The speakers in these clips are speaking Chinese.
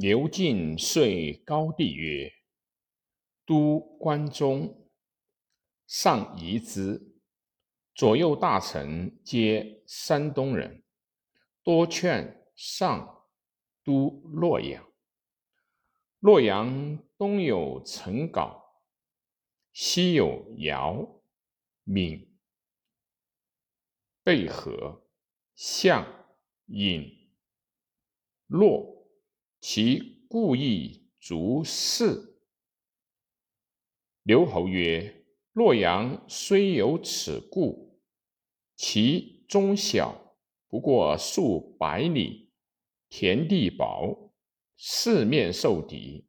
刘敬遂高帝曰：“都关中，上夷之。左右大臣皆山东人，多劝上都洛阳。洛阳东有陈皋，西有姚、闽、贝河、象、尹、洛。”其故意逐事。刘侯曰：“洛阳虽有此故，其中小，不过数百里，田地薄，四面受敌，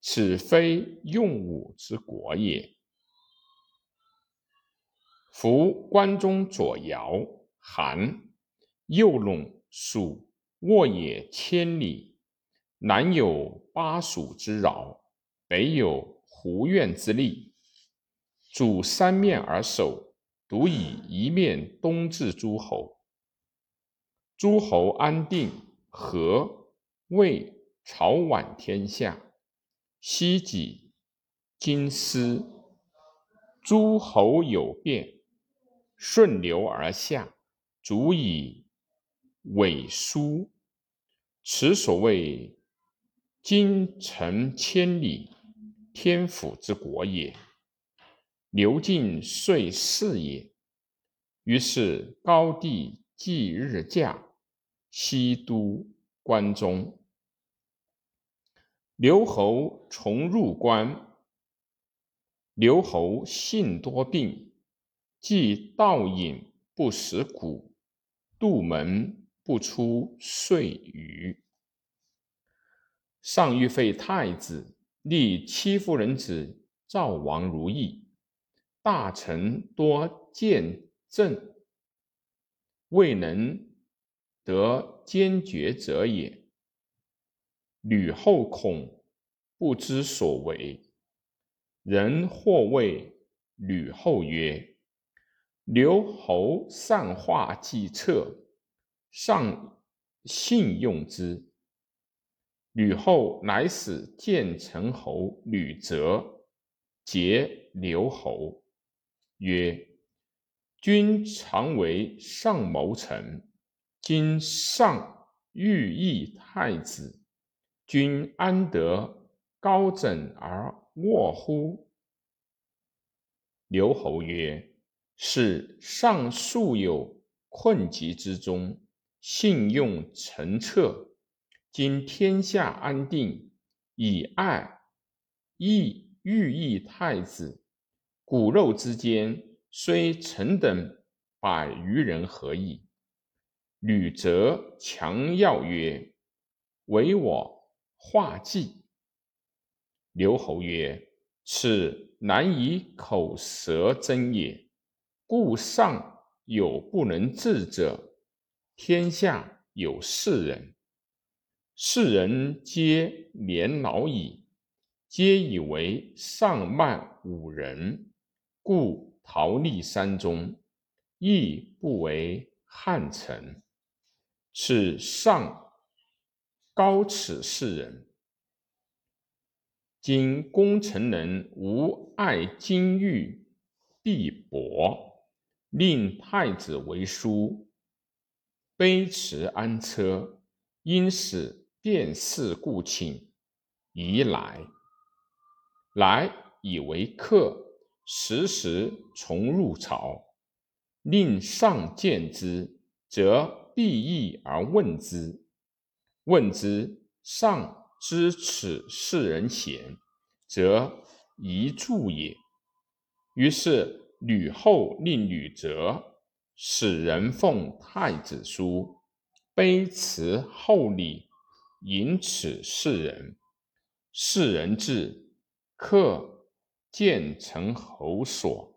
此非用武之国也。夫关中左摇、韩、右陇、蜀，沃野千里。”南有巴蜀之扰，北有胡苑之利，主三面而守，独以一面东至诸侯。诸侯安定，和、魏、朝晚天下，西己、今思，诸侯有变，顺流而下，足以委书。此所谓。京城千里，天府之国也。刘敬遂是也。于是高帝即日驾，西都关中。刘侯重入关。刘侯性多病，既道饮不食谷，杜门不出岁余。上欲废太子，立戚夫人子赵王如意，大臣多见政，未能得坚决者也。吕后恐不知所为，人或谓吕后曰：“刘侯善画计策，上信用之。”吕后乃使建成侯吕泽结刘侯，曰：“君常为上谋臣，今上欲议太子，君安得高枕而卧乎？”刘侯曰：“是上素有困急之中，信用臣策。”今天下安定，以爱亦欲议太子，骨肉之间虽臣等百余人何矣？吕则强要曰：“唯我画计。”刘侯曰：“此难以口舌争也。故上有不能治者，天下有四人。”世人皆年老矣，皆以为上慢五人，故逃匿山中，亦不为汉臣。此上高此世人。今功臣人无爱金玉璧帛，令太子为书，卑辞安车，因使。便是故请，宜来。来以为客，时时从入朝。令上见之，则必义而问之。问之，上知此是人贤，则宜助也。于是吕后令吕泽使人奉太子书，卑辞厚礼。引此世人，世人至，客见成侯所。